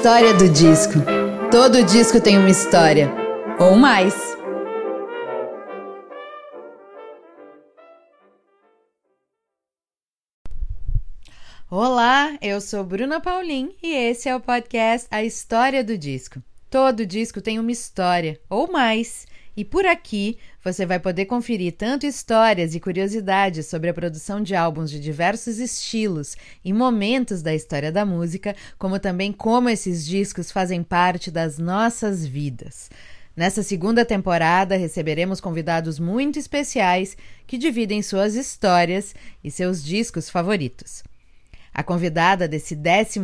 História do disco. Todo disco tem uma história, ou mais. Olá, eu sou Bruna Paulin e esse é o podcast A História do Disco. Todo disco tem uma história, ou mais. E por aqui você vai poder conferir tanto histórias e curiosidades sobre a produção de álbuns de diversos estilos e momentos da história da música, como também como esses discos fazem parte das nossas vidas. Nessa segunda temporada, receberemos convidados muito especiais que dividem suas histórias e seus discos favoritos. A convidada desse 12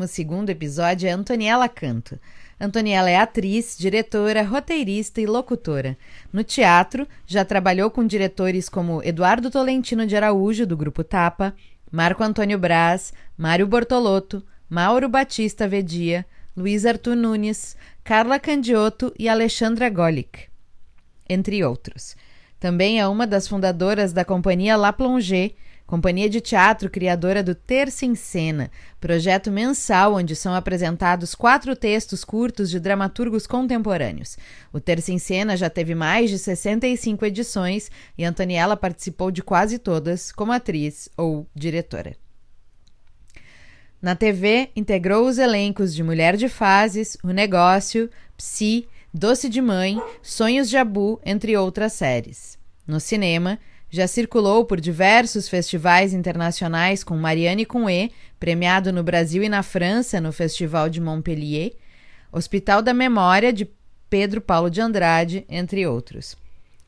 episódio é Antoniela Canto. Antoniela é atriz, diretora, roteirista e locutora. No teatro, já trabalhou com diretores como Eduardo Tolentino de Araújo, do Grupo Tapa, Marco Antônio Braz, Mário Bortolotto, Mauro Batista Vedia, Luiz Arthur Nunes, Carla Candiotto e Alexandra Golic, entre outros. Também é uma das fundadoras da companhia La Plongée, companhia de teatro criadora do Terça em Cena, projeto mensal onde são apresentados quatro textos curtos de dramaturgos contemporâneos. O Terça em Cena já teve mais de 65 edições e Antoniela participou de quase todas como atriz ou diretora. Na TV, integrou os elencos de Mulher de Fases, O Negócio, Psi, Doce de Mãe, Sonhos de Abu, entre outras séries. No cinema, já circulou por diversos festivais internacionais com Marianne Cunha, premiado no Brasil e na França no Festival de Montpellier, Hospital da Memória de Pedro Paulo de Andrade, entre outros.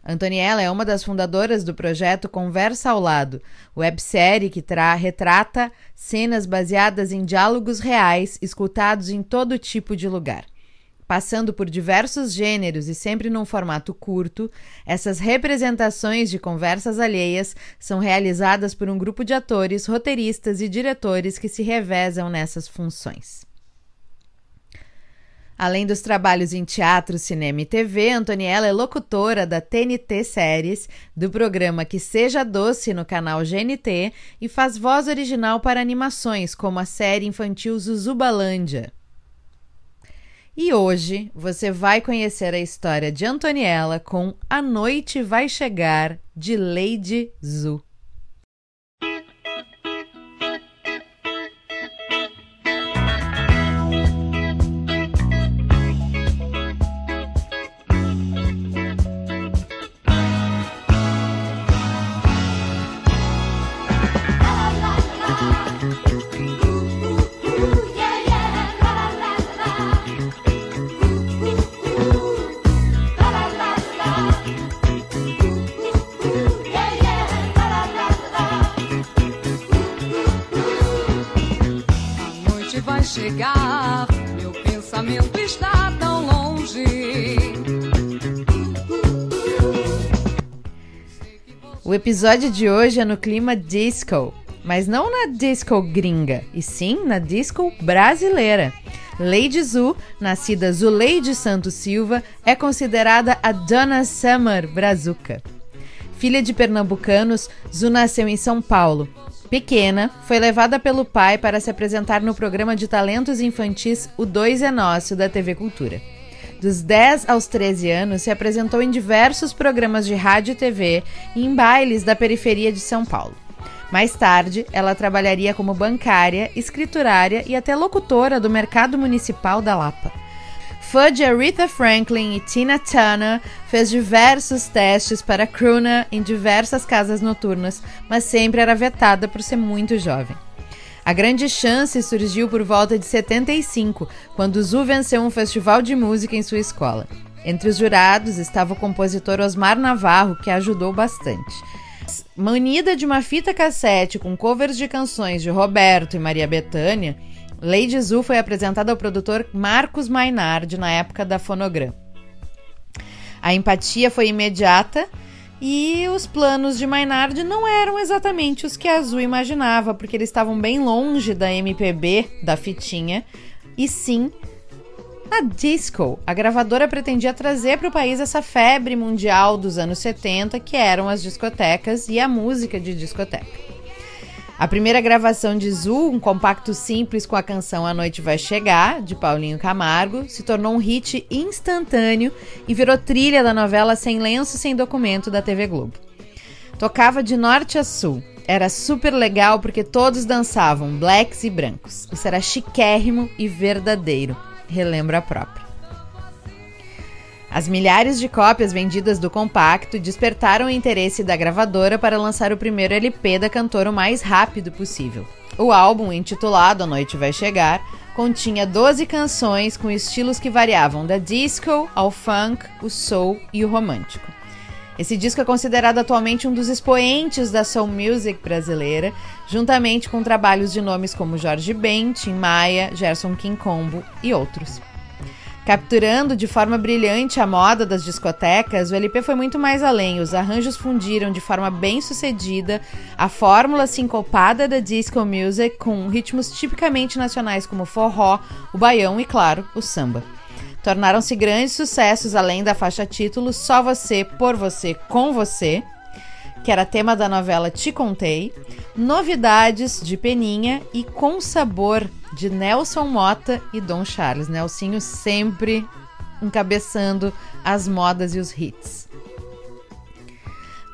Antoniela é uma das fundadoras do projeto Conversa ao Lado, websérie que retrata cenas baseadas em diálogos reais escutados em todo tipo de lugar. Passando por diversos gêneros e sempre num formato curto, essas representações de conversas alheias são realizadas por um grupo de atores, roteiristas e diretores que se revezam nessas funções. Além dos trabalhos em teatro, cinema e TV, Antoniela é locutora da TNT Séries, do programa Que Seja Doce no canal GNT e faz voz original para animações, como a série infantil Zuzubalândia. E hoje você vai conhecer a história de Antoniela com A Noite Vai Chegar, de Lady Zu. Episódio de hoje é no clima disco, mas não na disco gringa, e sim na disco brasileira. Lady Zu, nascida Zuleide Santos Silva, é considerada a Donna Summer Brazuca. Filha de pernambucanos, Zu nasceu em São Paulo, Pequena, foi levada pelo pai para se apresentar no programa de talentos infantis O Dois é Nosso da TV Cultura. Dos 10 aos 13 anos, se apresentou em diversos programas de rádio e TV e em bailes da periferia de São Paulo. Mais tarde, ela trabalharia como bancária, escriturária e até locutora do Mercado Municipal da Lapa. Fã de Aretha Franklin e Tina Turner, fez diversos testes para crooner em diversas casas noturnas, mas sempre era vetada por ser muito jovem. A grande chance surgiu por volta de 75, quando Zu venceu um festival de música em sua escola. Entre os jurados estava o compositor Osmar Navarro, que ajudou bastante. Munida de uma fita cassete com covers de canções de Roberto e Maria Bethânia, Lady Zu foi apresentada ao produtor Marcos Mainardi na época da Fonogram. A empatia foi imediata e os planos de Mainardi não eram exatamente os que a Zu imaginava, porque eles estavam bem longe da MPB, da fitinha, e sim a disco. A gravadora pretendia trazer para o país essa febre mundial dos anos 70, que eram as discotecas e a música de discoteca. A primeira gravação de Zu, um compacto simples com a canção A Noite Vai Chegar, de Paulinho Camargo, se tornou um hit instantâneo e virou trilha da novela Sem Lenço Sem Documento da TV Globo. Tocava de norte a sul. Era super legal porque todos dançavam, blacks e brancos. Isso era chiquérrimo e verdadeiro, relembra a própria. As milhares de cópias vendidas do compacto despertaram o interesse da gravadora para lançar o primeiro LP da cantora o mais rápido possível. O álbum, intitulado A Noite Vai Chegar, continha 12 canções com estilos que variavam da disco ao funk, o soul e o romântico. Esse disco é considerado atualmente um dos expoentes da soul music brasileira, juntamente com trabalhos de nomes como Jorge Ben, Tim Maia, Gerson Quincombo e outros. Capturando de forma brilhante a moda das discotecas, o LP foi muito mais além. Os arranjos fundiram de forma bem sucedida a fórmula sincopada da disco music com ritmos tipicamente nacionais como o forró, o baião e, claro, o samba. Tornaram-se grandes sucessos além da faixa título Só Você, Por Você, Com Você, que era tema da novela Te Contei, Novidades de Peninha e Com Sabor de Nelson Mota e Dom Charles. Nelsinho sempre encabeçando as modas e os hits.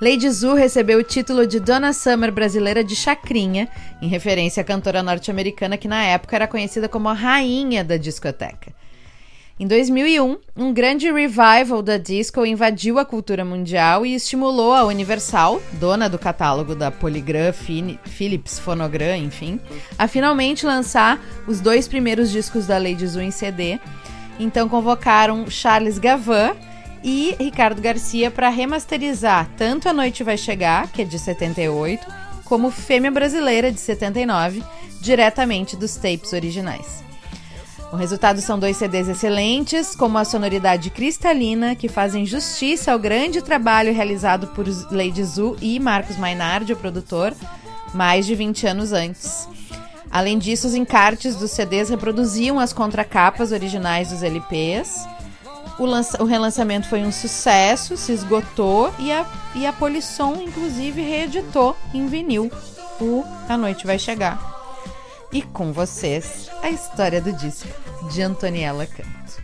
Lady Zu recebeu o título de Donna Summer brasileira de Chacrinha, em referência à cantora norte-americana que na época era conhecida como a rainha da discoteca. Em 2001, um grande revival da disco invadiu a cultura mundial e estimulou a Universal, dona do catálogo da Polygram, Philips, Phonogram, enfim, a finalmente lançar os dois primeiros discos da Lady Zu em CD. Então convocaram Charles Gavin e Ricardo Garcia para remasterizar tanto A Noite Vai Chegar, que é de 78, como Fêmea Brasileira, de 79, diretamente dos tapes originais. O resultado são dois CDs excelentes, com uma sonoridade cristalina, que fazem justiça ao grande trabalho realizado por Lady Zu e Marcos Mainardi, o produtor, mais de 20 anos antes. Além disso, os encartes dos CDs reproduziam as contracapas originais dos LPs. O, o, relançamento foi um sucesso, se esgotou e a, e a Polisson, inclusive, reeditou em vinil o A Noite Vai Chegar. E com vocês, a história do disco de Antoniela Canto.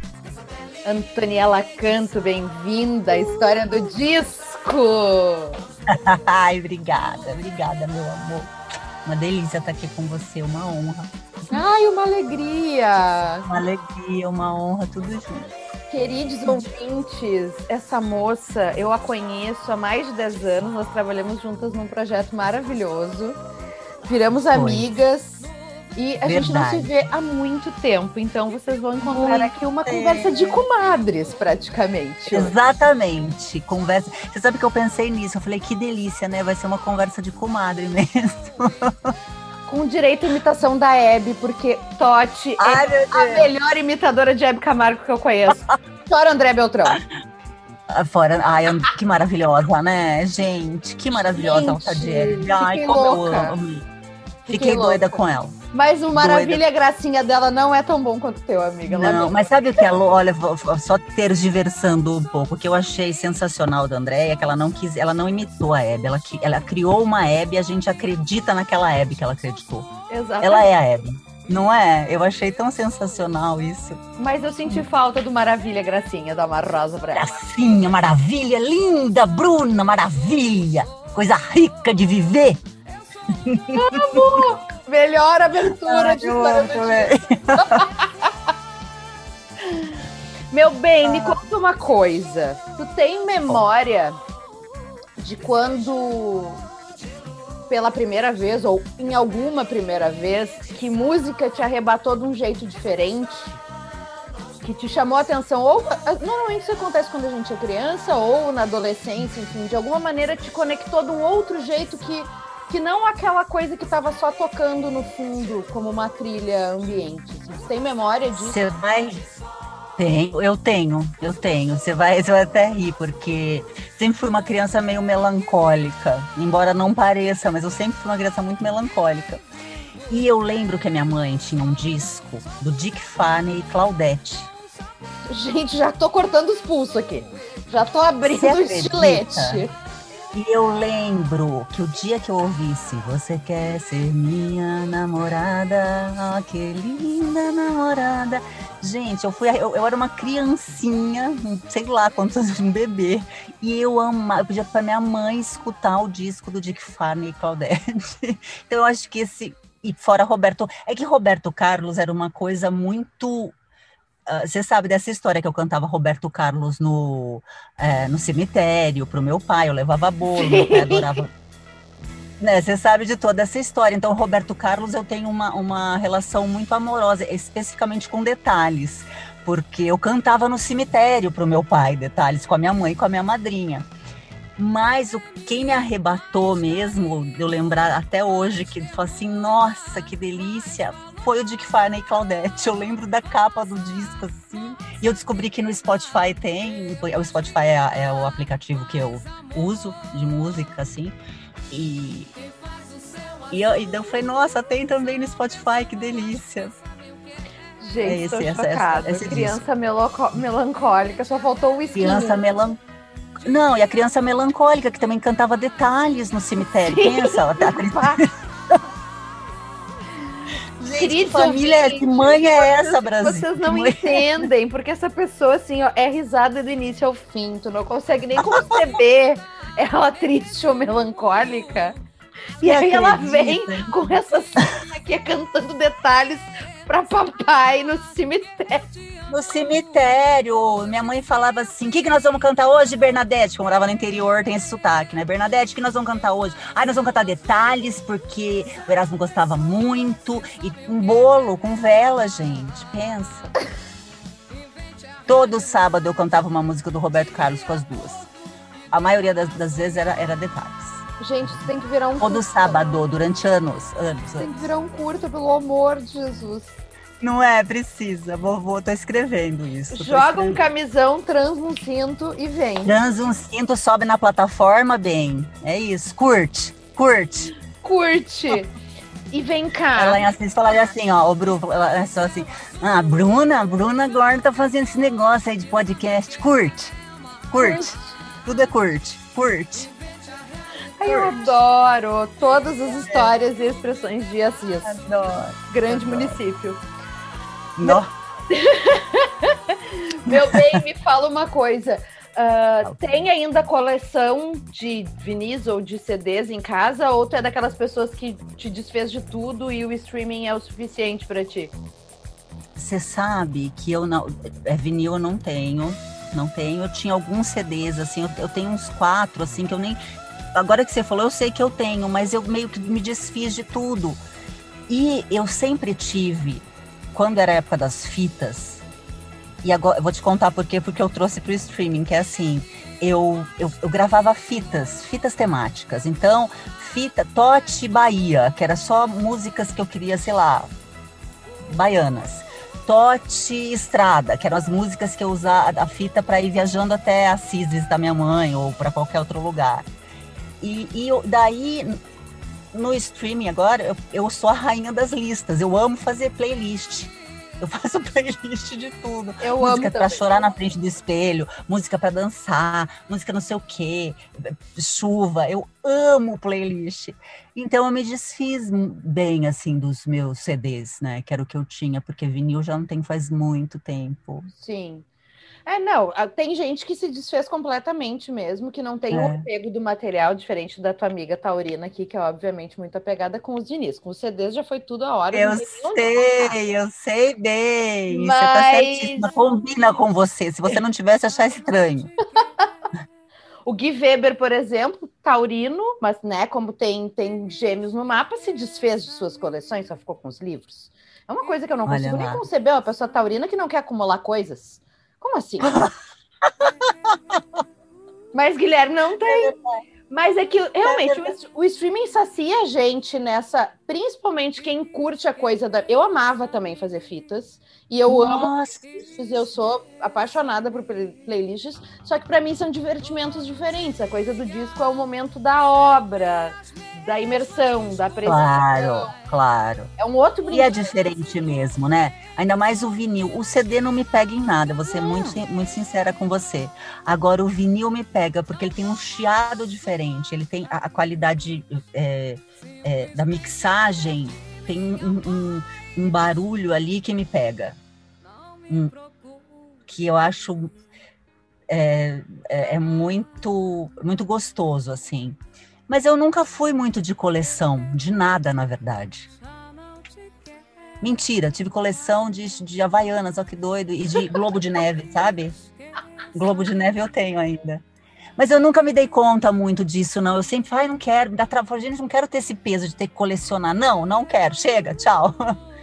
Antoniela Canto, bem-vinda à história do disco! Ai, obrigada, obrigada, meu amor. Uma delícia estar aqui com você, uma honra. Ai, uma alegria! Uma alegria, uma honra, tudo junto. Queridos ouvintes, essa moça eu a conheço há mais de 10 anos. Nós trabalhamos juntas num projeto maravilhoso. Viramos Foi. amigas e a Verdade. gente não se vê há muito tempo, então vocês vão encontrar muito aqui uma tempo. conversa de comadres, praticamente. Exatamente, conversa. Você sabe que eu pensei nisso, eu falei que delícia, né? Vai ser uma conversa de comadre mesmo. Com direito à imitação da Hebe, porque Totti Ai, é a melhor imitadora de Hebe Camargo que eu conheço. Fora André Beltrão. Ah, fora, ai, que maravilhosa, né, gente? Que maravilhosa gente, a de Hebe. Ai, como louca. eu amo. Fiquei, Fiquei doida com ela. Mas o Maravilha Doida. Gracinha dela não é tão bom quanto o teu, amiga. Não, mas sabe o que é? Olha, só ter diversando um pouco. O que eu achei sensacional da Andréia é que ela não quis, ela não imitou a Hebe. Ela, ela criou uma Hebe e a gente acredita naquela Hebe que ela acreditou. Exato. Ela é a Hebe. Não é? Eu achei tão sensacional isso. Mas eu senti falta do Maravilha Gracinha, da uma rosa pra ela. Gracinha, maravilha, linda, Bruna, maravilha. Coisa rica de viver. Amor! Melhor abertura ah, de história do Meu bem, me conta uma coisa. Tu tem memória de quando pela primeira vez ou em alguma primeira vez que música te arrebatou de um jeito diferente? Que te chamou a atenção, ou normalmente isso acontece quando a gente é criança ou na adolescência, enfim, de alguma maneira te conectou de um outro jeito que que não aquela coisa que estava só tocando no fundo como uma trilha ambiente. Você tem memória disso? Você vai tenho, eu tenho, eu tenho. Você vai, você vai até rir, porque sempre fui uma criança meio melancólica, embora não pareça, mas eu sempre fui uma criança muito melancólica. E eu lembro que a minha mãe tinha um disco do Dick Fanny e Claudette. Gente, já tô cortando os pulsos aqui. Já tô abrindo o estilete. E eu lembro que o dia que eu ouvisse Você quer ser minha namorada, oh, que linda namorada. Gente, eu fui, eu, eu era uma criancinha, sei lá quantos anos, um bebê, e eu amava, eu pedia para minha mãe escutar o disco do Dick Farney e Claudette. Então eu acho que esse e fora Roberto, é que Roberto Carlos era uma coisa muito você sabe dessa história que eu cantava Roberto Carlos no, é, no cemitério para o meu pai, eu levava bolo, meu pai adorava. Né, você sabe de toda essa história. Então, Roberto Carlos, eu tenho uma, uma relação muito amorosa, especificamente com detalhes, porque eu cantava no cemitério para o meu pai, detalhes, com a minha mãe e com a minha madrinha. Mas o, quem me arrebatou mesmo, de eu lembrar até hoje, que falou assim, nossa, que delícia, foi o Dick Farney e Claudette. Eu lembro da capa do disco, assim. E eu descobri que no Spotify tem. O Spotify é, é o aplicativo que eu uso de música, assim. E. E eu, e eu falei, nossa, tem também no Spotify, que delícia. Gente, é esse, essa, chocada. Essa, criança melancólica, só faltou o skin. Criança melancólica. Não, e a criança melancólica, que também cantava detalhes no cemitério. Pensa, a, a, Gente, que família, ouvintes, que mãe é essa, Brasil? Vocês não é entendem, porque essa pessoa, assim, ó, é risada do início ao fim. Tu não consegue nem conceber ela triste ou melancólica. E aí ela vem com essa cena aqui cantando detalhes para papai no cemitério. No cemitério, minha mãe falava assim: o que, que nós vamos cantar hoje, Bernadette? Que eu morava no interior, tem esse sotaque, né? Bernadette, o que nós vamos cantar hoje? Ai, nós vamos cantar detalhes, porque o Erasmo gostava muito. E um bolo com vela, gente. Pensa. Todo sábado eu cantava uma música do Roberto Carlos com as duas. A maioria das, das vezes era, era detalhes. Gente, você tem que virar um Todo curta. sábado, durante anos, anos. Tem que virar um curto, pelo amor de Jesus. Não é, precisa. Vovô, tô escrevendo isso. Joga escrevendo. um camisão, trans um cinto e vem. Trans um cinto, sobe na plataforma, bem. É isso. Curte, curte. Curte. E vem cá. Ela em Assis falaria assim, ó, o Bruno, ela é só assim, ah, Bruna, Bruna agora tá fazendo esse negócio aí de podcast. Curte, curte. curte. Tudo é curte, curte. Ai, eu adoro todas as histórias e expressões de Assis. Adoro. Grande adoro. município. Não. Meu bem, me fala uma coisa. Uh, tem ainda coleção de vinis ou de CDs em casa? Ou tu é daquelas pessoas que te desfez de tudo e o streaming é o suficiente para ti? Você sabe que eu não. É, vinil eu não tenho. Não tenho. Eu tinha alguns CDs, assim, eu, eu tenho uns quatro, assim, que eu nem agora que você falou, eu sei que eu tenho, mas eu meio que me desfiz de tudo. E eu sempre tive, quando era a época das fitas, e agora eu vou te contar por quê, porque eu trouxe para o streaming, que é assim, eu, eu, eu, gravava fitas, fitas temáticas. Então, fita Tote Bahia, que era só músicas que eu queria, sei lá, baianas. Tote Estrada, que eram as músicas que eu usava a fita para ir viajando até Assis da minha mãe ou para qualquer outro lugar. E, e daí, no streaming agora, eu, eu sou a rainha das listas. Eu amo fazer playlist. Eu faço playlist de tudo. Eu música amo para chorar na frente do espelho, música para dançar, música não sei o quê, chuva. Eu amo playlist. Então eu me desfiz bem assim dos meus CDs, né? Que era o que eu tinha, porque vinil já não tem faz muito tempo. Sim. É, não, tem gente que se desfez completamente mesmo, que não tem o é. apego do material, diferente da tua amiga Taurina aqui, que é obviamente muito apegada com os Diniz. Com os CDs já foi tudo a hora. Eu sei, eu sei bem. Mas... Você tá certíssima, combina com você. Se você não tivesse, achar estranho. o Gui Weber, por exemplo, taurino, mas né, como tem, tem gêmeos no mapa, se desfez de suas coleções, só ficou com os livros. É uma coisa que eu não consigo nem conceber, uma pessoa taurina que não quer acumular coisas. Como assim? Mas, Guilherme, não tem. Mas é que realmente é o, o, streaming sacia a gente nessa. Principalmente quem curte a coisa da. Eu amava também fazer fitas. E eu Nossa. amo eu sou apaixonada por playlists, só que para mim são divertimentos diferentes. A coisa do disco é o momento da obra, da imersão, da apresentação. Claro, claro. É um outro brinquedo. E é diferente mesmo, né? Ainda mais o vinil. O CD não me pega em nada, vou ser muito, muito sincera com você. Agora, o vinil me pega, porque ele tem um chiado diferente diferente. Ele tem a, a qualidade é, é, da mixagem, tem um, um, um, barulho ali que me pega. Um, que eu acho é, é, é, muito, muito gostoso, assim. Mas eu nunca fui muito de coleção, de nada, na verdade. Mentira, tive coleção de, de Havaianas, ó que doido, e de Globo de Neve, sabe? Globo de Neve eu tenho ainda. Mas eu nunca me dei conta muito disso, não. Eu sempre falei, não quero, me dá trabalho, gente, não quero ter esse peso de ter que colecionar. Não, não quero, chega, tchau.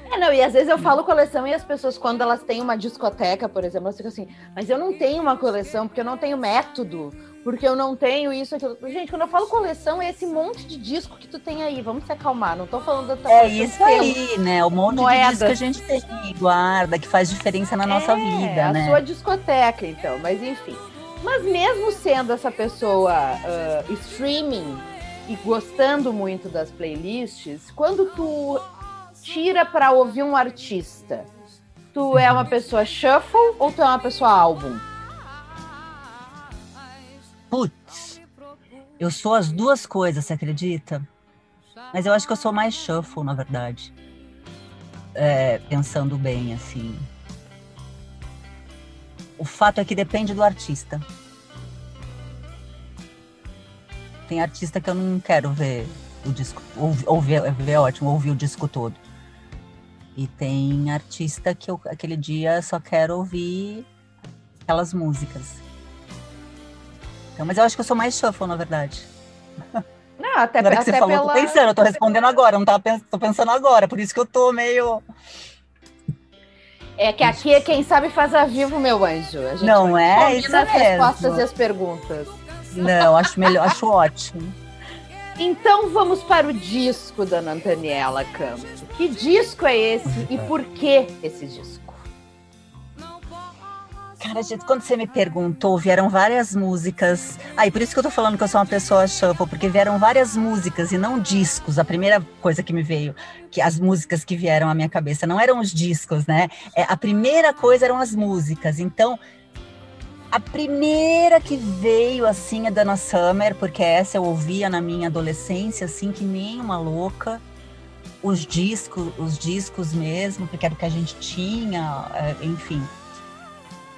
É, não, e às vezes eu falo coleção e as pessoas, quando elas têm uma discoteca, por exemplo, elas ficam assim, mas eu não tenho uma coleção porque eu não tenho método, porque eu não tenho isso, aquilo. Gente, quando eu falo coleção, é esse monte de disco que tu tem aí. Vamos se acalmar, não tô falando da tua É isso aí, né? O monte Moeda. de disco que a gente tem, guarda, que faz diferença na nossa é, vida, a né? a sua discoteca, então, mas enfim. Mas mesmo sendo essa pessoa uh, streaming e gostando muito das playlists, quando tu tira para ouvir um artista, tu é uma pessoa shuffle ou tu é uma pessoa álbum? Putz, eu sou as duas coisas, você acredita? Mas eu acho que eu sou mais shuffle, na verdade. É, pensando bem, assim. O fato é que depende do artista. Tem artista que eu não quero ver o disco, ouvir, ouvir é ótimo, ouvir o disco todo. E tem artista que eu, aquele dia só quero ouvir aquelas músicas. Então, mas eu acho que eu sou mais shuffle, na verdade. Não, até, agora que até você falou, pela... tô pensando, eu tô respondendo agora, não tava pensando, tô pensando agora, por isso que eu tô meio. É que aqui é quem sabe faz a vivo, meu anjo. A gente não é isso as respostas e as perguntas. Não, acho melhor, acho ótimo. Então vamos para o disco, dona Antoniela Campos. Que disco é esse e por que esse disco? Cara, gente, quando você me perguntou, vieram várias músicas. Aí, ah, por isso que eu tô falando que eu sou uma pessoa shuffle, porque vieram várias músicas e não discos. A primeira coisa que me veio, que as músicas que vieram à minha cabeça não eram os discos, né? É, a primeira coisa eram as músicas. Então, a primeira que veio, assim, é Dana Summer, porque essa eu ouvia na minha adolescência, assim, que nem uma louca. Os discos, os discos mesmo, porque era o que a gente tinha, é, enfim.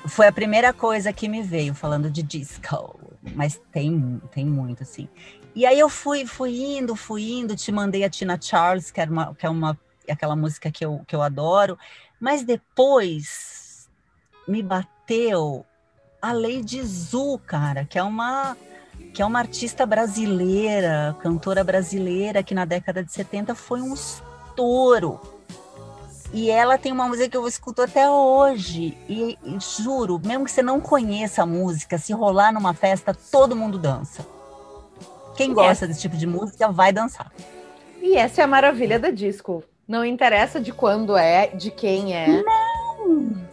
Foi a primeira coisa que me veio, falando de disco. Mas tem, tem muito, assim. E aí eu fui, fui indo, fui indo, te mandei a Tina Charles, que, era uma, que é uma, aquela música que eu, que eu adoro. Mas depois me bateu a Lady Zu, cara, que é uma que é uma artista brasileira, cantora brasileira, que na década de 70 foi um estouro. E ela tem uma música que eu escuto até hoje. E, e, juro, mesmo que você não conheça a música, se rolar numa festa, todo mundo dança. Quem gosta desse tipo de música vai dançar. E essa é a maravilha da disco. Não interessa de quando é, de quem é. Não!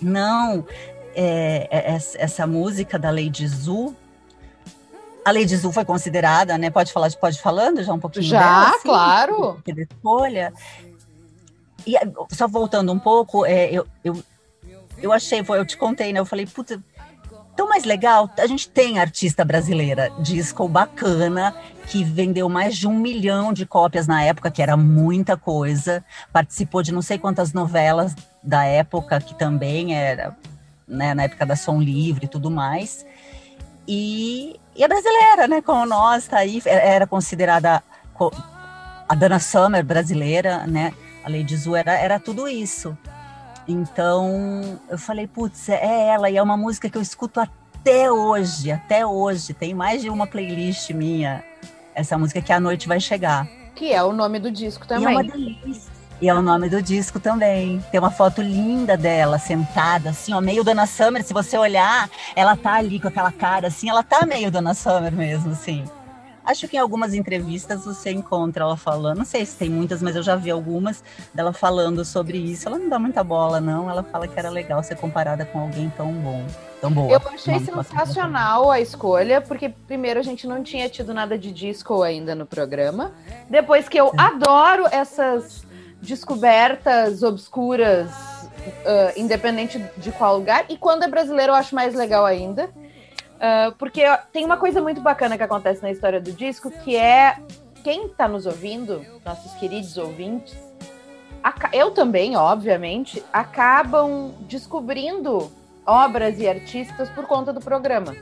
Não é, é, essa música da Lady Zu. A Lady Zu foi considerada, né? Pode falar, pode falando já um pouquinho Já, dela, assim, claro. De escolha. E só voltando um pouco, é, eu, eu, eu achei, eu te contei, né? Eu falei, puta, tão mais legal. A gente tem artista brasileira, disco bacana, que vendeu mais de um milhão de cópias na época, que era muita coisa. Participou de não sei quantas novelas da época, que também era né, na época da Som Livre e tudo mais. E, e a brasileira, né, como nós, tá aí, é, era considerada a Dana Summer brasileira, né, a Lady Zu era, era tudo isso. Então, eu falei, putz, é ela, e é uma música que eu escuto até hoje, até hoje, tem mais de uma playlist minha, essa música que a noite vai chegar. Que é o nome do disco também. E é uma delícia. E é o nome do disco também. Tem uma foto linda dela, sentada, assim, ó, meio Dona Summer. Se você olhar, ela tá ali com aquela cara, assim, ela tá meio Dona Summer mesmo, assim. Acho que em algumas entrevistas você encontra ela falando, não sei se tem muitas, mas eu já vi algumas dela falando sobre isso. Ela não dá muita bola, não. Ela fala que era legal ser comparada com alguém tão bom, tão boa. Eu achei sensacional a escolha, porque primeiro a gente não tinha tido nada de disco ainda no programa. Depois que eu adoro essas descobertas obscuras, uh, independente de qual lugar. E quando é brasileiro, eu acho mais legal ainda. Uh, porque tem uma coisa muito bacana que acontece na história do disco, que é quem está nos ouvindo, nossos queridos ouvintes, eu também, obviamente, acabam descobrindo obras e artistas por conta do programa.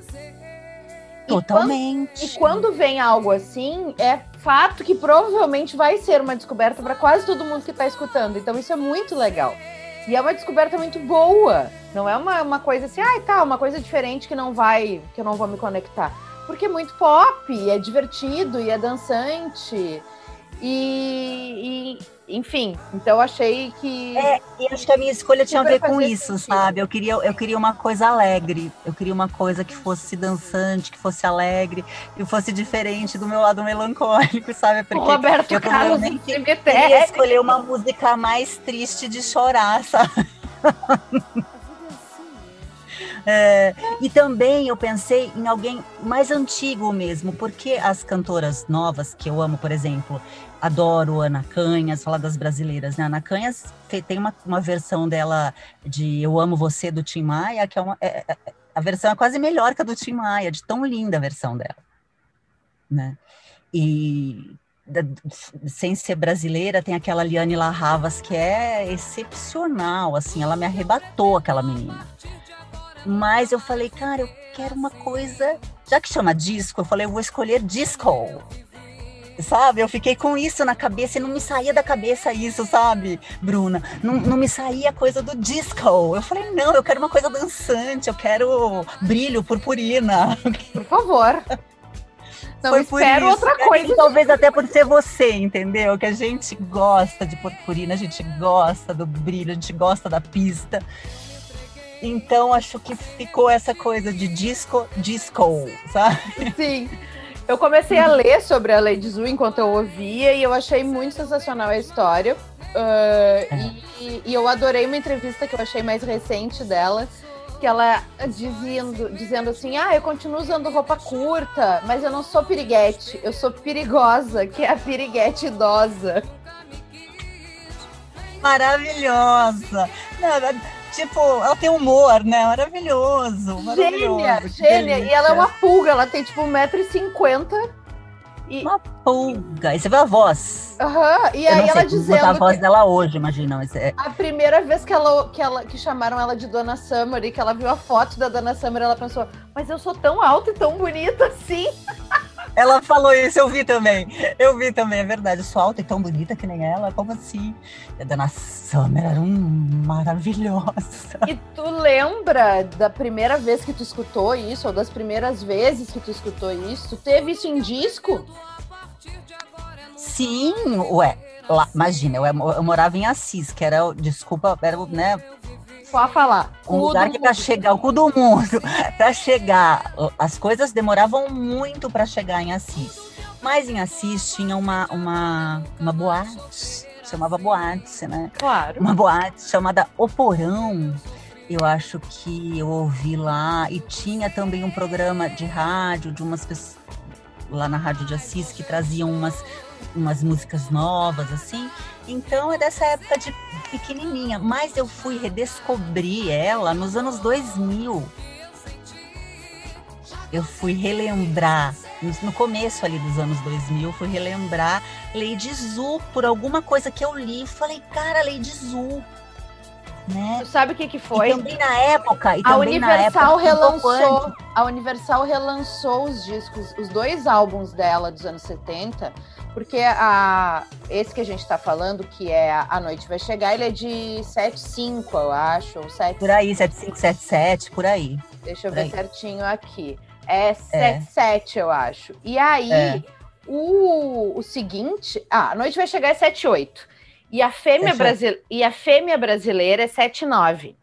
Totalmente. E quando, e quando vem algo assim, é fato que provavelmente vai ser uma descoberta para quase todo mundo que está escutando. Então isso é muito legal. E é uma descoberta muito boa. Não é uma, uma coisa assim, ai, ah, tá, uma coisa diferente que não vai, que eu não vou me conectar. Porque é muito pop, é divertido, e é dançante. E, e, enfim, então achei que. É, e acho que a minha escolha tinha a ver com isso, sentido. sabe? Eu queria, eu queria uma coisa alegre, eu queria uma coisa que fosse dançante, que fosse alegre, que fosse diferente do meu lado melancólico, sabe? Porque o Roberto eu Carlos queria escolher uma música mais triste de chorar, sabe? É, e também eu pensei em alguém mais antigo mesmo, porque as cantoras novas que eu amo, por exemplo, adoro Ana Canhas, falar das brasileiras, né? Ana Canhas tem uma, uma versão dela de Eu Amo Você do Tim Maia, que é uma. É, é, a versão é quase melhor que a do Tim Maia, de tão linda a versão dela, né? E da, sem ser brasileira, tem aquela Liane Larravas que é excepcional, assim, ela me arrebatou aquela menina. Mas eu falei, cara, eu quero uma coisa. Já que chama disco, eu falei, eu vou escolher disco. Sabe? Eu fiquei com isso na cabeça e não me saía da cabeça isso, sabe, Bruna? Não, não me saía a coisa do disco. Eu falei, não, eu quero uma coisa dançante, eu quero brilho, purpurina. Por favor. Não Foi espero isso, outra coisa. E talvez até por ser você, entendeu? Que a gente gosta de purpurina, a gente gosta do brilho, a gente gosta da pista. Então acho que ficou essa coisa de disco, disco, sabe? Sim. Eu comecei a ler sobre a Lady Zu enquanto eu ouvia e eu achei muito sensacional a história. Uh, e, e, eu adorei uma entrevista que eu achei mais recente dela, que ela dizendo, dizendo assim: Ah, eu continuo usando roupa curta, mas eu não sou piriguete, eu sou perigosa, que é a piriguete idosa. Maravilhosa! Não, Tipo, ela tem humor, né? Maravilhoso. maravilhoso gênia, gênia. E ela é uma pulga, ela tem tipo 1,50m. E... Uma pulga. E você vê a voz. Aham, uhum. e aí ela dizendo. a voz que... dela hoje, imagina. É... A primeira vez que ela, que ela que chamaram ela de Dona Summer e que ela viu a foto da Dona Summer, ela pensou, mas eu sou tão alta e tão bonita assim. Ela falou isso, eu vi também. Eu vi também, é verdade. Eu sou alta e tão bonita que nem ela, como assim? E a Dona Summer era um maravilhosa. E tu lembra da primeira vez que tu escutou isso, ou das primeiras vezes que tu escutou isso? Tu teve isso em disco? Sim, ué. Lá, imagina, eu, eu morava em Assis, que era, desculpa, era, né, Pode falar. Um lugar que para chegar, o cu do mundo, para chegar, as coisas demoravam muito para chegar em Assis. Mas em Assis tinha uma, uma, uma boate, chamava boate, né? Claro. Uma boate chamada O Porão. Eu acho que eu ouvi lá. E tinha também um programa de rádio de umas pessoas lá na Rádio de Assis que traziam umas, umas músicas novas, assim. Então é dessa época de pequenininha, mas eu fui redescobrir ela nos anos 2000. Eu fui relembrar, no começo ali dos anos 2000, fui relembrar Lady Zu por alguma coisa que eu li. Falei, cara, Lady Zu. Né? Tu sabe o que, que foi? E também na época. E a Universal época, relançou. A Universal relançou os discos, os dois álbuns dela dos anos 70 porque a, esse que a gente está falando, que é A Noite Vai Chegar, ele é de 7,5, eu acho. Ou 7, por aí, 7,5, por aí. Deixa eu ver aí. certinho aqui. É 7,7, é. eu acho. E aí, é. o, o seguinte. Ah, A Noite Vai Chegar é 7,8. E a fêmea, brasile... e a fêmea brasileira é 7,9.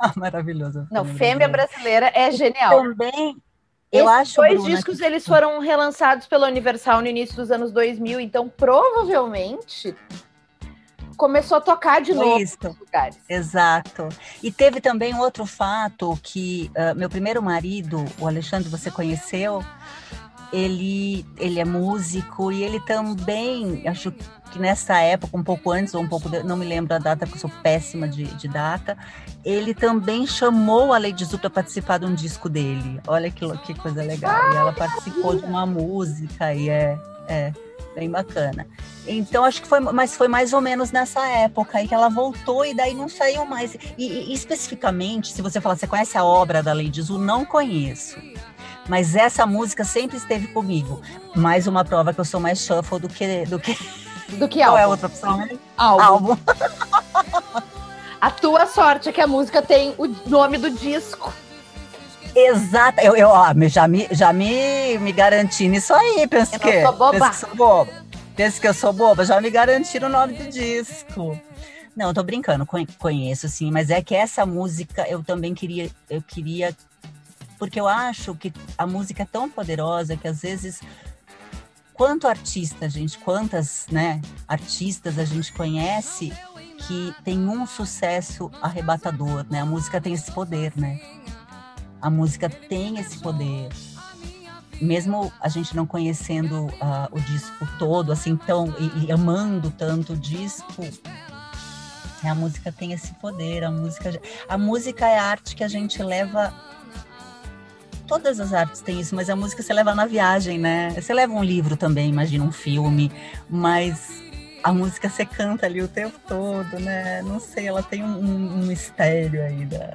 Ah, maravilhoso. Não, fêmea brasileira é genial. Também eu Esses acho, dois Bruna, discos que... eles foram relançados pela Universal no início dos anos 2000, então provavelmente começou a tocar de novo Isso. lugares. Exato. E teve também outro fato que uh, meu primeiro marido, o Alexandre, você conheceu, ele, ele é músico e ele também, acho que nessa época, um pouco antes ou um pouco, não me lembro a data, porque eu sou péssima de, de data, ele também chamou a Lady Zu para participar de um disco dele. Olha que, que coisa legal. E ela participou de uma música e é, é bem bacana. Então acho que foi, mas foi mais ou menos nessa época aí que ela voltou e daí não saiu mais. E, e especificamente, se você falar, você conhece a obra da Lady Zu? Não conheço. Mas essa música sempre esteve comigo. Mais uma prova que eu sou mais shuffle do que do que do que álbum. Qual é a outra opção? Álbum. álbum. a tua sorte é que a música tem o nome do disco. Exato, eu, eu ó, já, me, já me, me garanti nisso aí, penso eu que. Sou boba. Penso que sou boba. Penso que eu sou boba, já me garantiram o nome do disco. Não, eu tô brincando, conheço sim, mas é que essa música eu também queria, eu queria, porque eu acho que a música é tão poderosa que às vezes quanto artista, gente, quantas, né, artistas a gente conhece que tem um sucesso arrebatador, né? A música tem esse poder, né? A música tem esse poder. Mesmo a gente não conhecendo uh, o disco todo, assim, tão, e, e amando tanto o disco, a música tem esse poder. A música, a música é a arte que a gente leva todas as artes têm isso, mas a música você leva na viagem, né? Você leva um livro também, imagina um filme, mas a música você canta ali o tempo todo, né? Não sei, ela tem um, um mistério aí da.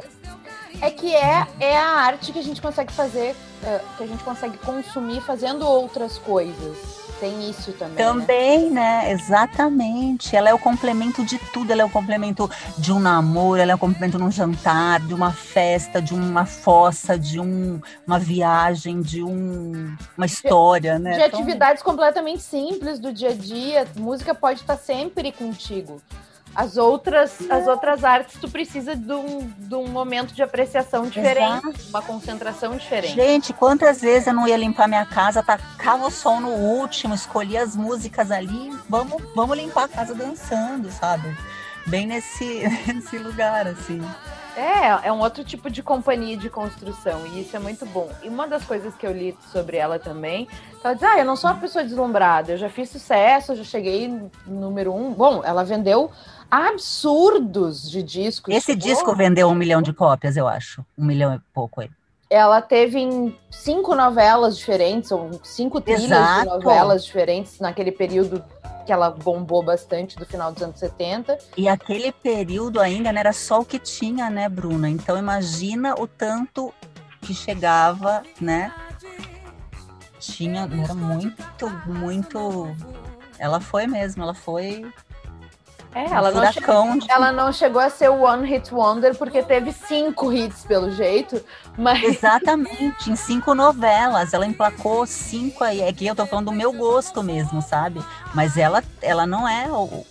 É que é, é a arte que a gente consegue fazer, eh, que a gente consegue consumir fazendo outras coisas. Tem isso também. Né? Também, né? né? Exatamente. Ela é o complemento de tudo. Ela é o complemento de um namoro, ela é o complemento de um jantar, de uma festa, de uma fossa, de um, uma viagem, de um, uma história, de, né? De atividades completamente simples do dia a dia. Música pode estar sempre contigo. As outras, as outras artes, tu precisa de um, de um momento de apreciação diferente, Exato. uma concentração diferente. Gente, quantas vezes eu não ia limpar minha casa, tacava o som no último, escolhia as músicas ali, vamos, vamos limpar a casa dançando, sabe? Bem nesse, nesse lugar, assim. É, é um outro tipo de companhia de construção, e isso é muito bom. E uma das coisas que eu li sobre ela também, ela diz, ah, eu não sou uma pessoa deslumbrada, eu já fiz sucesso, eu já cheguei número um. Bom, ela vendeu absurdos de discos. Esse disco vendeu um milhão de cópias, eu acho. Um milhão e pouco aí. Ela teve cinco novelas diferentes, ou cinco trilhas Exato. de novelas diferentes naquele período que ela bombou bastante do final dos anos 70. E aquele período ainda não era só o que tinha, né, Bruna? Então imagina o tanto que chegava, né? Tinha, era muito, muito. Ela foi mesmo, ela foi é, ela não, chegou, de... ela não chegou a ser o One Hit Wonder porque teve cinco hits pelo jeito, mas... Exatamente, em cinco novelas, ela emplacou cinco aí, é que eu tô falando do meu gosto mesmo, sabe? Mas ela, ela não é o,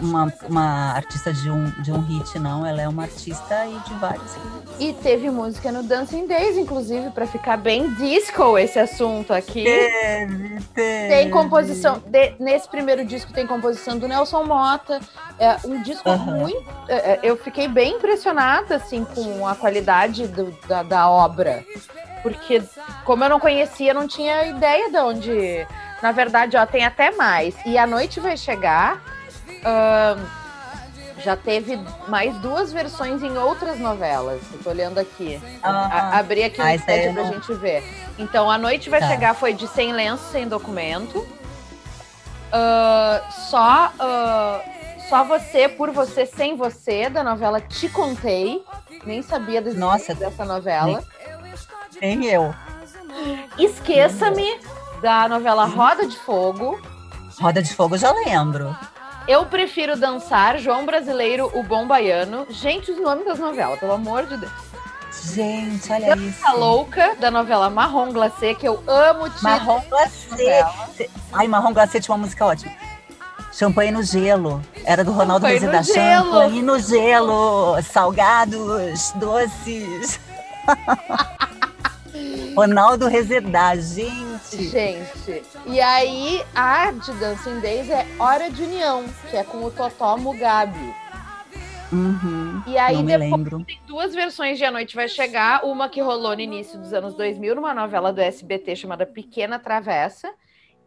uma, uma artista de um, de um hit, não. Ela é uma artista e de vários hits. E teve música no Dancing Days, inclusive, para ficar bem disco esse assunto aqui. Teve, teve. Tem composição. De, nesse primeiro disco tem composição do Nelson Mota. É um disco uhum. muito. É, é, eu fiquei bem impressionada, assim, com a qualidade do, da, da obra. Porque, como eu não conhecia, não tinha ideia de onde. Na verdade, ó, tem até mais. E a noite vai chegar Uh, já teve mais duas versões em outras novelas. Estou olhando aqui. Ah, abri aqui o um site pra gente ver. Então, A Noite Vai tá. Chegar foi de Sem Lenço, Sem Documento. Uh, só, uh, só Você, Por Você, Sem Você, da novela Te Contei. Nem sabia desse, Nossa, dessa novela. Nem, nem eu. Esqueça-me, da novela Roda de Fogo. Roda de Fogo, já lembro. Eu prefiro dançar, João Brasileiro, o Bom Baiano. Gente, os nomes das novelas, pelo amor de Deus. Gente, olha Dança isso. Louca, da novela Marrom Glacê, que eu amo o Marrom Glacê. Ai, Marrom Glacê tinha uma música ótima. Champanhe no gelo. Era do Ronaldo Bezerra. Champanhe no gelo. Salgados, doces. Ronaldo Rezedá, gente. Gente, e aí a de Dancing Days é Hora de União, que é com o Totó Mugabe. Uhum, e aí depois lembro. tem duas versões de A Noite Vai Chegar, uma que rolou no início dos anos 2000, numa novela do SBT chamada Pequena Travessa,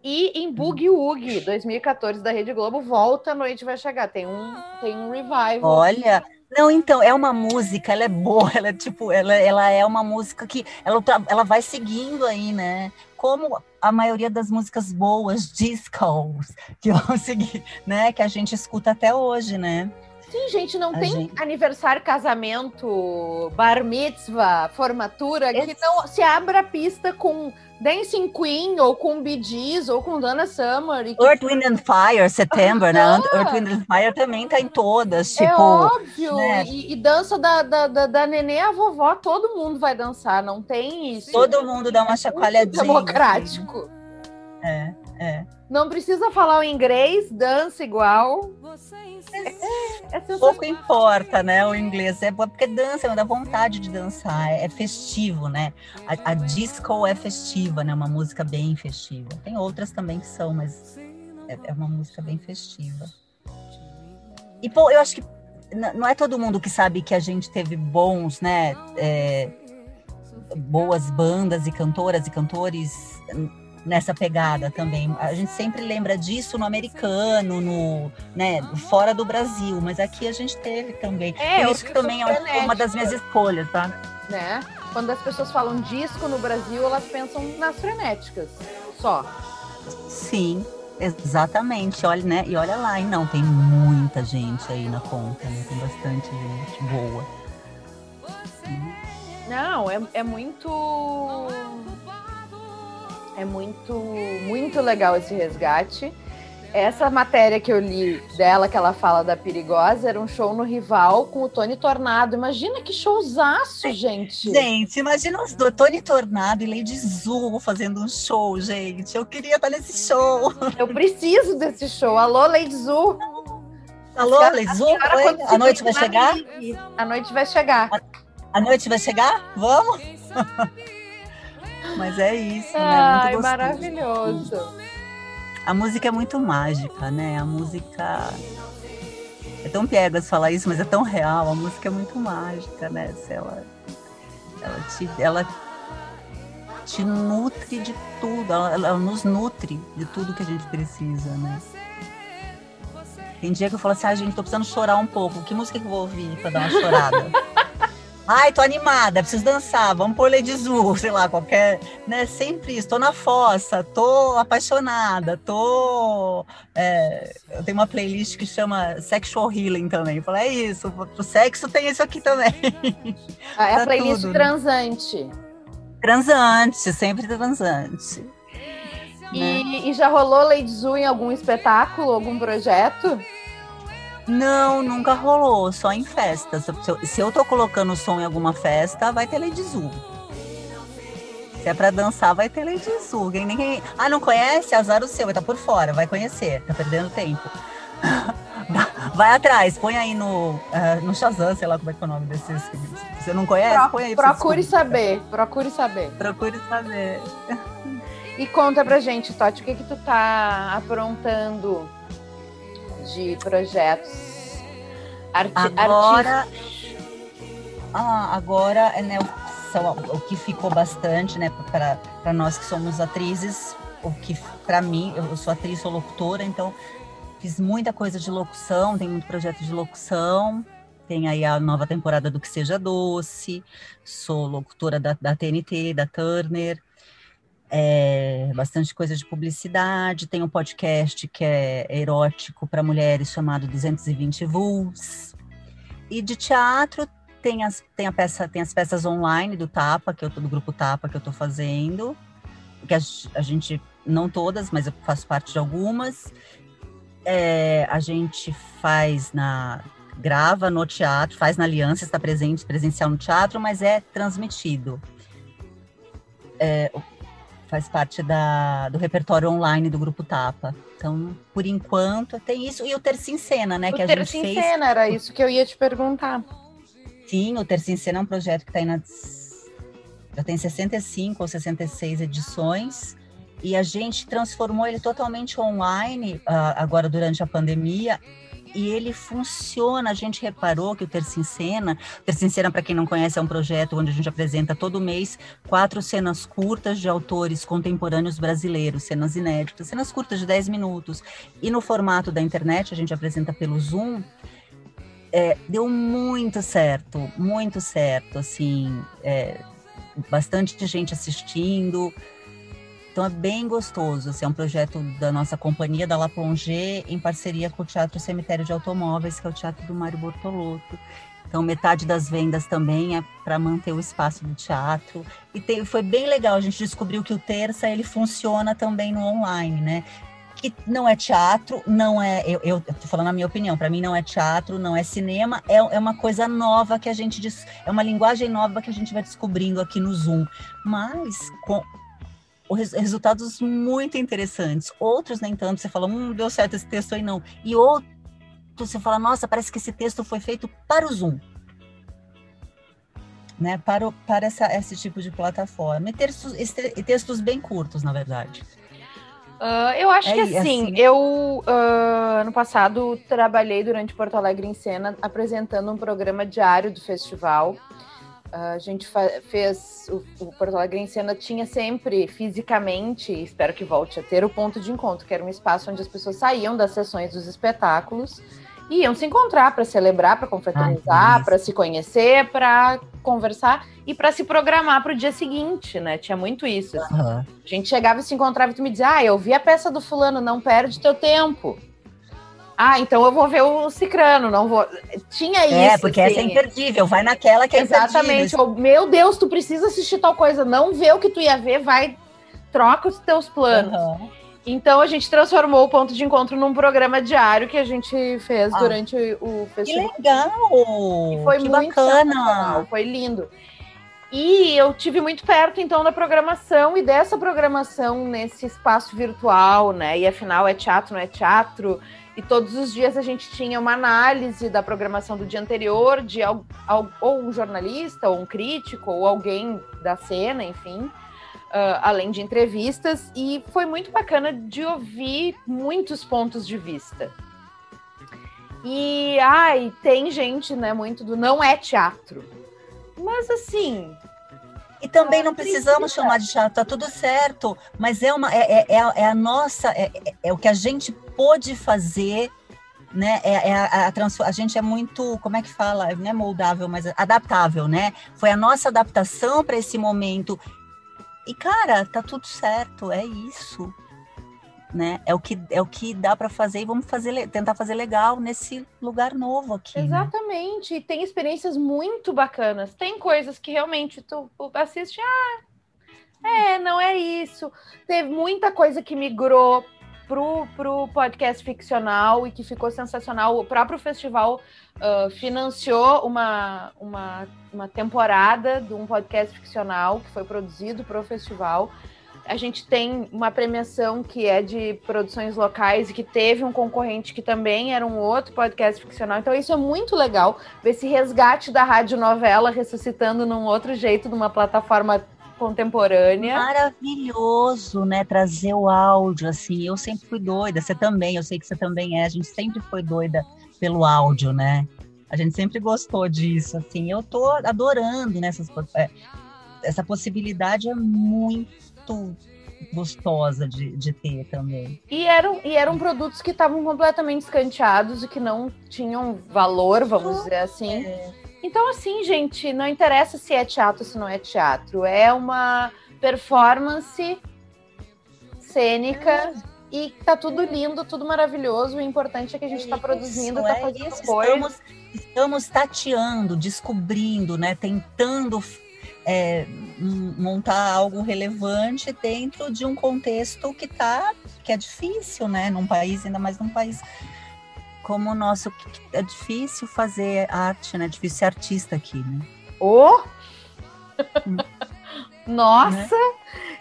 e em Boogie Woogie, 2014, da Rede Globo, volta A Noite Vai Chegar. Tem um, tem um revival. Olha, não, então, é uma música, ela é boa, ela é tipo, ela, ela é uma música que ela, ela vai seguindo aí, né? Como a maioria das músicas boas, discos, que vão seguir, né? Que a gente escuta até hoje, né? Sim, gente, não A tem gente- aniversário, casamento, bar mitzvah, formatura, que Esse- não se abra a pista com Dancing Queen, ou com Bee Gees, ou com Dana Summer. E que Earth, Wind and Fire, September, né? Aham. Earth, Wind and Fire também tá em todas, é tipo, óbvio, né? e, e dança da, da, da, da nenê à vovó, todo mundo vai dançar, não tem isso. todo mundo dá uma Muito chacoalhadinha. democrático. assim. É, é. Não precisa falar o inglês, dança igual. É sensacional. Pouco importa, né, o inglês, é porque dança, dá vontade de dançar, é festivo, né? A, a disco é festiva, né? Uma música bem festiva. Tem outras também que são, mas é, é uma música bem festiva. E pô, eu acho que não é todo mundo que sabe que a gente teve bons, né? é, boas bandas e cantoras e cantores nessa pegada também. A gente sempre lembra disso no americano, no, né, fora do Brasil, mas aqui a gente teve também. É, Por isso que também é uma das minhas escolhas, tá? né? Quando as pessoas falam disco no Brasil, elas pensam nas frenéticas. Só. Sim, exatamente. Olha, né? E olha lá, e não, tem muita gente aí na conta, né? Tem bastante gente boa. Não, é, é muito. É muito, muito legal esse resgate. Essa matéria que eu li dela, que ela fala da perigosa, era um show no rival com o Tony Tornado. Imagina que showzaço, gente. Gente, imagina os do Tony Tornado e Lady Zu fazendo um show, gente. Eu queria estar nesse show. Eu preciso desse show. Alô, Lady Zu. Alô, Lady Zu? Se A noite vai chegar? A noite vai chegar. A noite vai chegar? Vamos? Mas é isso, né? Muito maravilhoso. A música é muito mágica, né? A música. É tão piegas falar isso, mas é tão real. A música é muito mágica, né? Se ela, ela, te, ela te nutre de tudo, ela, ela nos nutre de tudo que a gente precisa, né? Tem dia que eu falo assim, ah, gente, tô precisando chorar um pouco. Que música que eu vou ouvir pra dar uma chorada? Ai, tô animada, preciso dançar, vamos pôr Lady Zu, sei lá, qualquer, né, sempre isso, tô na fossa, tô apaixonada, tô, é, eu tenho uma playlist que chama Sexual Healing também, eu falo, é isso, pro sexo tem isso aqui também. Ah, É a Tá playlist tudo, né? transante. Transante, sempre transante. Né? E, e já rolou Lady Zu em algum espetáculo, algum projeto? Não, nunca rolou, só em festas. Se eu, se eu tô colocando som em alguma festa, vai ter Lady Zu. Se é pra dançar, vai ter Lady. Quem, ninguém... Ah, não conhece? Azar o seu, vai tá por fora, vai conhecer, tá perdendo tempo. Vai atrás, põe aí no, eh, no Shazam, sei lá como é que é o nome desses. Se você não conhece, Pro- põe aí procure saber, procure saber. Procure saber. E conta pra gente, Toti, o que que tu tá aprontando de projetos arti Agora, artísticos? ah, agora né, o- o que ficou bastante, né, para nós que somos atrizes, o que para mim, eu sou atriz, sou locutora, então fiz muita coisa de locução, tem muito projeto de locução, tem aí a nova temporada do Que Seja Doce, sou locutora da, da TNT, da Turner, é, bastante coisa de publicidade, tem um podcast que é erótico para mulheres chamado 220 Vuls, e de teatro tem as, tem, a peça, tem as peças online do Tapa, que eu tô do grupo Tapa que eu estou fazendo, que a, a gente, não todas, mas eu faço parte de algumas. É, a gente faz na. grava no teatro, faz na aliança, está presente, presencial no teatro, mas é transmitido. É, faz parte da, do repertório online do grupo Tapa. Então, por enquanto, tem isso. E o Terça em Cena, né? O que a gente em fez. Cena, era isso que eu ia te perguntar. Sim, o Terça em Cena é um projeto que está aí nas. Já tem 65 ou 66 edições. E a gente transformou ele totalmente online, ah, agora durante a pandemia. E ele funciona. A gente reparou que o em Cena, para quem não conhece, é um projeto onde a gente apresenta todo mês quatro cenas curtas de autores contemporâneos brasileiros, cenas inéditas, cenas curtas de 10 minutos. E no formato da internet, a gente apresenta pelo Zoom. É, deu muito certo, muito certo, assim, é, bastante gente assistindo, então é bem gostoso. Assim, é um projeto da nossa companhia, da La Plongée, em parceria com o Teatro Cemitério de Automóveis, que é o teatro do Mário Bortolotto. Então, metade das vendas também é para manter o espaço do teatro. E tem, foi bem legal, a gente descobriu que o Terça ele funciona também no online, né? Que não é teatro, não é. Eu, eu tô falando a minha opinião, para mim não é teatro, não é cinema, é, é uma coisa nova que a gente. É uma linguagem nova que a gente vai descobrindo aqui no Zoom. Mas com, resultados muito interessantes. Outros nem tanto, você fala, hum, deu certo esse texto aí não. E outros você fala, nossa, parece que esse texto foi feito para o Zoom. Né, para, o, para essa, esse tipo de plataforma. E textos, e textos bem curtos, na verdade. Uh, eu acho é, que assim, assim eu uh, ano passado trabalhei durante Porto Alegre em Cena apresentando um programa diário do festival a gente fez o, o Porto Alegre em Cena tinha sempre fisicamente, espero que volte a ter o ponto de encontro, que era um espaço onde as pessoas saíam das sessões dos espetáculos e iam se encontrar para celebrar, para confraternizar, para se conhecer, para conversar e para se programar para o dia seguinte, né? Tinha muito isso. Assim. Uhum. A gente chegava e se encontrava e tu me dizia: "Ah, eu vi a peça do fulano, não perde teu tempo". Ah, então eu vou ver o Cicrano, não vou. Tinha é, isso. É, porque assim. essa é imperdível, vai naquela que é Exatamente. Meu Deus, tu precisa assistir tal coisa, não vê o que tu ia ver, vai, troca os teus planos. Uhum. Então a gente transformou o ponto de encontro num programa diário que a gente fez ah, durante o festival. Que legal! E foi que muito bacana. Foi lindo. E eu tive muito perto, então, da programação e dessa programação nesse espaço virtual, né? E afinal, é teatro, não é teatro? E todos os dias a gente tinha uma análise da programação do dia anterior de ou um jornalista, ou um crítico, ou alguém da cena, enfim, uh, além de entrevistas. E foi muito bacana de ouvir muitos pontos de vista. E ai, tem gente, né, muito do não é teatro. Mas assim, e também não precisamos chamar de teatro, tá tudo certo, mas é, uma, é, é, é a nossa, é, é, é o que a gente pôde fazer né? É, é a, a, a, gente é muito, como é que fala? Não é moldável, mas adaptável, né? Foi a nossa adaptação para esse momento. E cara, tá tudo certo, é isso. Né? É o que é o que dá para fazer e vamos fazer tentar fazer legal nesse lugar novo aqui. Né? Exatamente. Né? Tem experiências muito bacanas. Tem coisas que realmente tu assiste, ah, é, não é isso. Teve muita coisa que migrou pro, pro podcast ficcional e que ficou sensacional. O próprio festival uh, financiou uma, uma, uma temporada de um podcast ficcional que foi produzido para o festival. A gente tem uma premiação que é de produções locais e que teve um concorrente que também era um outro podcast ficcional. Então, isso é muito legal, ver esse resgate da rádio novela ressuscitando num outro jeito, numa plataforma contemporânea. Maravilhoso, né? Trazer o áudio, assim. Eu sempre fui doida, você também, eu sei que você também é. A gente sempre foi doida pelo áudio, né? A gente sempre gostou disso, assim. Eu tô adorando nessas. É, essa possibilidade é muito gostosa de, de ter também. E eram, e eram produtos que estavam completamente escanteados e que não tinham valor, vamos dizer assim. É então, assim, gente, não interessa se é teatro ou se não é teatro. É uma performance cênica é. e tá tudo lindo, tudo maravilhoso. O importante é que a gente está produzindo, está é fazendo isso. Estamos, estamos tateando, descobrindo, né? Tentando é, montar algo relevante dentro de um contexto que tá que é difícil, né? Num país, ainda mais num país como o nosso. É difícil fazer arte, né? É difícil ser artista aqui, né? Oh! Nossa! Né?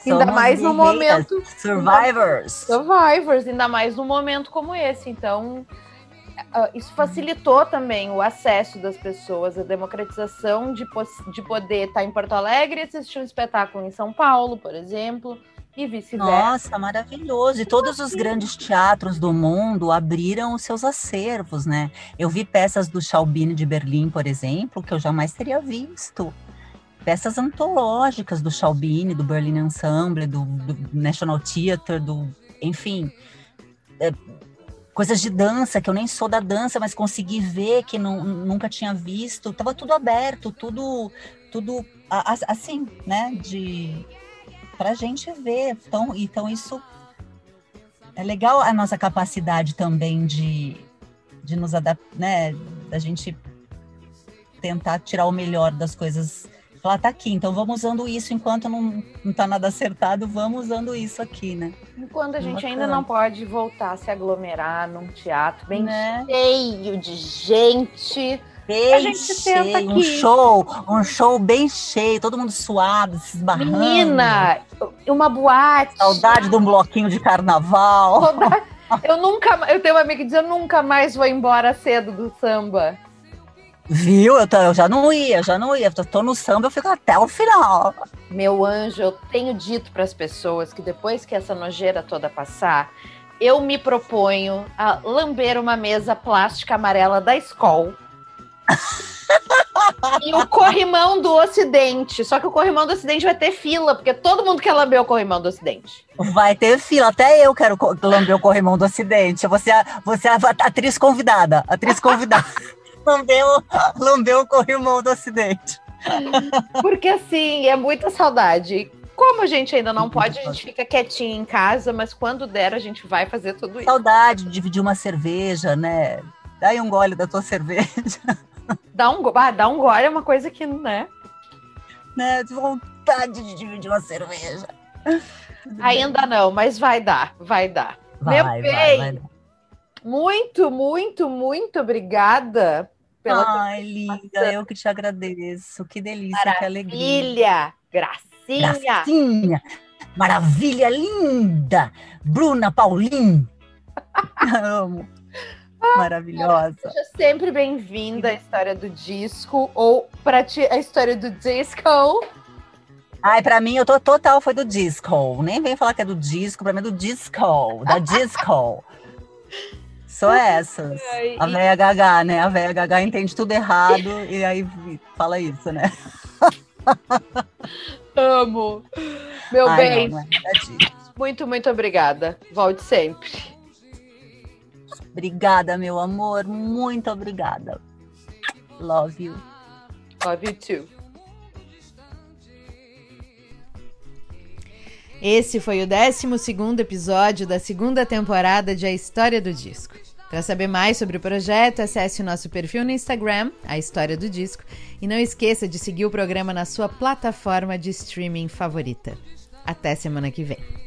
Ainda mais no momento. Survivors! Survivors, ainda mais num momento como esse. Então, isso facilitou também o acesso das pessoas, a democratização de, de poder estar em Porto Alegre e assistir um espetáculo em São Paulo, por exemplo, e vice-versa. Nossa, maravilhoso. E todos os grandes teatros do mundo abriram os seus acervos, né? Eu vi peças do Schaubine de Berlim, por exemplo, que eu jamais teria visto. Peças antológicas do Schaubine, do Berlin Ensemble, do, do National Theatre, do, enfim, é, coisas de dança que eu nem sou da dança, mas consegui ver que não, nunca tinha visto. Tava tudo aberto, tudo, tudo assim, né? De para a gente ver. Então, então isso é legal a nossa capacidade também de, de nos adaptar, né? Da gente tentar tirar o melhor das coisas. Falar, tá aqui, então vamos usando isso enquanto não, não tá nada acertado, vamos usando isso aqui, né? Enquanto a gente Bacana. ainda não pode voltar a se aglomerar num teatro bem né? cheio de gente bem a gente cheio, um show, um show bem cheio, todo mundo suado, se esbarrando. Menina, uma boate. Saudade de um bloquinho de carnaval. Saudade. Eu nunca, eu tenho uma amiga que diz, eu nunca mais vou embora cedo do samba. Viu? Eu, tô, eu já não ia, já não ia. Eu tô no samba, eu fico até o final. Meu anjo, eu tenho dito para as pessoas que depois que essa nojeira toda passar, eu me proponho a lamber uma mesa plástica amarela da escola e o corrimão do Ocidente. Só que o corrimão do Ocidente vai ter fila, porque todo mundo quer lamber o corrimão do Ocidente. Vai ter fila, até eu quero lamber o corrimão do Ocidente. Você, é, você é a atriz convidada. Atriz convidada. lambeu, lambeu o corrimão do Ocidente. Porque assim, é muita saudade. Como a gente ainda não pode, a gente fica quietinho em casa, mas quando der, a gente vai fazer tudo isso. Saudade de dividir uma cerveja, né? Dá aí um gole da tua cerveja. Dá um, ah, dá um gole é uma coisa que, né? Né, de vontade de dividir uma cerveja. Ainda não, mas vai dar, vai dar. Vai, Meu vai, bem, vai, vai muito, muito, muito obrigada pela Ai, linda, eu que te agradeço. Que delícia, Maravilha, que alegria. Gracinha. Gracinha. Maravilha, linda. Bruna Paulin. Amo. Maravilhosa. Seja sempre bem-vinda à história do disco, ou para ti a história do disco. Ai, pra mim, eu tô total foi do disco. Nem vem falar que é do disco, pra mim é do disco, da disco. Sou essas. A velha Gaga, né? A velha Gaga entende tudo errado e aí fala isso, né? Amo. Meu Ai, bem. Não, não é muito, muito obrigada. Volte sempre. Obrigada, meu amor. Muito obrigada. Love you. Love you too. Esse foi o 12 episódio da segunda temporada de A História do Disco. Para saber mais sobre o projeto, acesse o nosso perfil no Instagram, A História do Disco, e não esqueça de seguir o programa na sua plataforma de streaming favorita. Até semana que vem.